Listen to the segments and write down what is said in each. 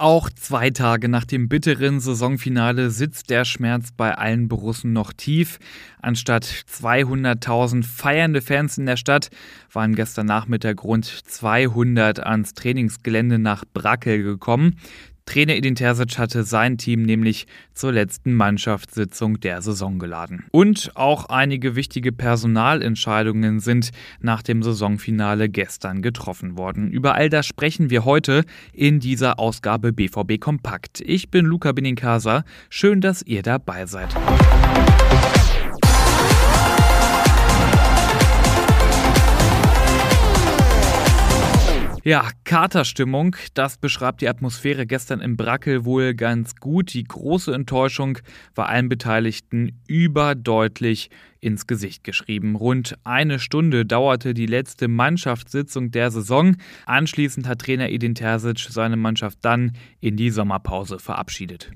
Auch zwei Tage nach dem bitteren Saisonfinale sitzt der Schmerz bei allen Borussen noch tief. Anstatt 200.000 feiernde Fans in der Stadt waren gestern Nachmittag rund 200 ans Trainingsgelände nach Brackel gekommen. Trainer Edin Terzic hatte sein Team nämlich zur letzten Mannschaftssitzung der Saison geladen. Und auch einige wichtige Personalentscheidungen sind nach dem Saisonfinale gestern getroffen worden. Über all das sprechen wir heute in dieser Ausgabe BVB Kompakt. Ich bin Luca Benincasa. Schön, dass ihr dabei seid. Ja, Katerstimmung, das beschreibt die Atmosphäre gestern im Brackel wohl ganz gut. Die große Enttäuschung war allen Beteiligten überdeutlich ins Gesicht geschrieben. Rund eine Stunde dauerte die letzte Mannschaftssitzung der Saison. Anschließend hat Trainer Edin Terzic seine Mannschaft dann in die Sommerpause verabschiedet.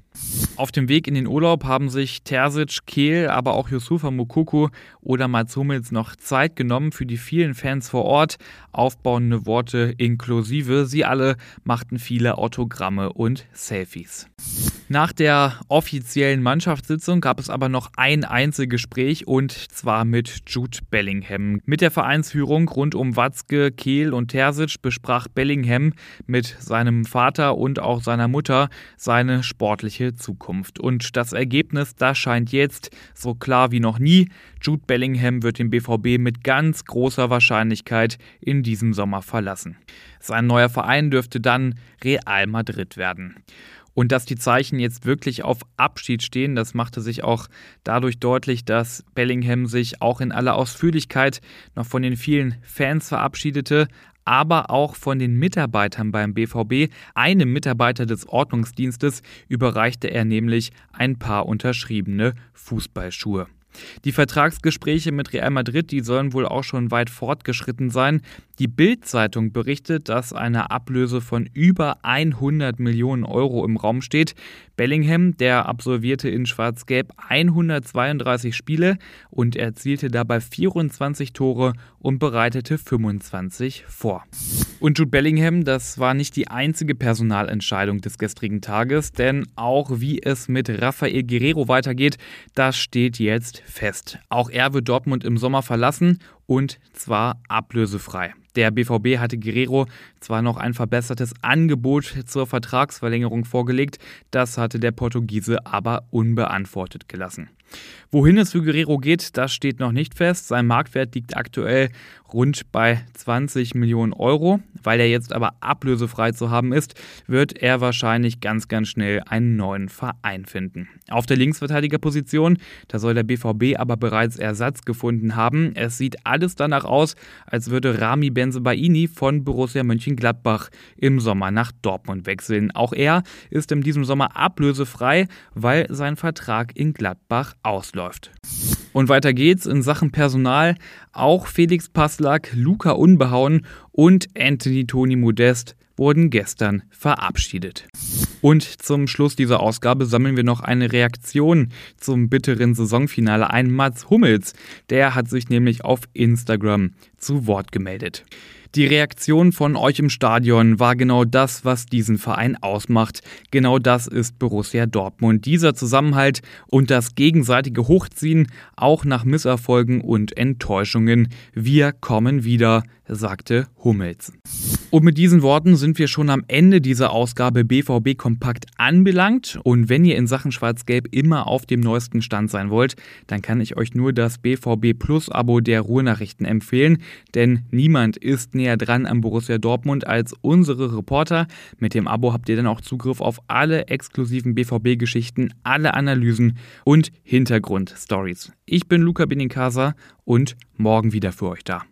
Auf dem Weg in den Urlaub haben sich Terzic, Kehl, aber auch Yusufa Mukoko oder Mats Hummels noch Zeit genommen für die vielen Fans vor Ort. Aufbauende Worte inklusive. Sie alle machten viele Autogramme und Selfies. Nach der offiziellen Mannschaftssitzung gab es aber noch ein Einzelgespräch und zwar mit Jude Bellingham. Mit der Vereinsführung rund um Watzke, Kehl und Terzic besprach Bellingham mit seinem Vater und auch seiner Mutter seine sportliche Zukunft. Und das Ergebnis, das scheint jetzt so klar wie noch nie. Jude Bellingham wird den BVB mit ganz großer Wahrscheinlichkeit in diesem Sommer verlassen. Sein neuer Verein dürfte dann Real Madrid werden. Und dass die Zeichen jetzt wirklich auf Abschied stehen, das machte sich auch dadurch deutlich, dass Bellingham sich auch in aller Ausführlichkeit noch von den vielen Fans verabschiedete, aber auch von den Mitarbeitern beim BVB. Einem Mitarbeiter des Ordnungsdienstes überreichte er nämlich ein paar unterschriebene Fußballschuhe. Die Vertragsgespräche mit Real Madrid, die sollen wohl auch schon weit fortgeschritten sein. Die Bild-Zeitung berichtet, dass eine Ablöse von über 100 Millionen Euro im Raum steht. Bellingham, der absolvierte in Schwarz-Gelb 132 Spiele und erzielte dabei 24 Tore und bereitete 25 vor. Und Jude Bellingham, das war nicht die einzige Personalentscheidung des gestrigen Tages, denn auch wie es mit Rafael Guerrero weitergeht, das steht jetzt fest. Auch er wird Dortmund im Sommer verlassen und zwar ablösefrei. Der BVB hatte Guerrero zwar noch ein verbessertes Angebot zur Vertragsverlängerung vorgelegt, das hatte der Portugiese aber unbeantwortet gelassen. Wohin es für Guerrero geht, das steht noch nicht fest. Sein Marktwert liegt aktuell rund bei 20 Millionen Euro. Weil er jetzt aber ablösefrei zu haben ist, wird er wahrscheinlich ganz, ganz schnell einen neuen Verein finden. Auf der Linksverteidigerposition, da soll der BVB aber bereits Ersatz gefunden haben. Es sieht alles danach aus, als würde Rami Benzebaini von Borussia Mönchengladbach im Sommer nach Dortmund wechseln. Auch er ist in diesem Sommer ablösefrei, weil sein Vertrag in Gladbach ausläuft. Und weiter geht's in Sachen Personal. Auch Felix Passlack, Luca Unbehauen und Anthony Toni Modest wurden gestern verabschiedet. Und zum Schluss dieser Ausgabe sammeln wir noch eine Reaktion zum bitteren Saisonfinale ein. Mats Hummels, der hat sich nämlich auf Instagram zu Wort gemeldet. Die Reaktion von euch im Stadion war genau das, was diesen Verein ausmacht. Genau das ist Borussia Dortmund. Dieser Zusammenhalt und das gegenseitige Hochziehen, auch nach Misserfolgen und Enttäuschungen. Wir kommen wieder, sagte Hummels. Und mit diesen Worten sind wir schon am Ende dieser Ausgabe BVB Kompakt anbelangt. Und wenn ihr in Sachen Schwarz-Gelb immer auf dem neuesten Stand sein wollt, dann kann ich euch nur das BVB Plus Abo der Ruhrnachrichten empfehlen, denn niemand ist näher dran am Borussia Dortmund als unsere Reporter. Mit dem Abo habt ihr dann auch Zugriff auf alle exklusiven BVB-Geschichten, alle Analysen und Hintergrundstories. Ich bin Luca Benincasa und morgen wieder für euch da.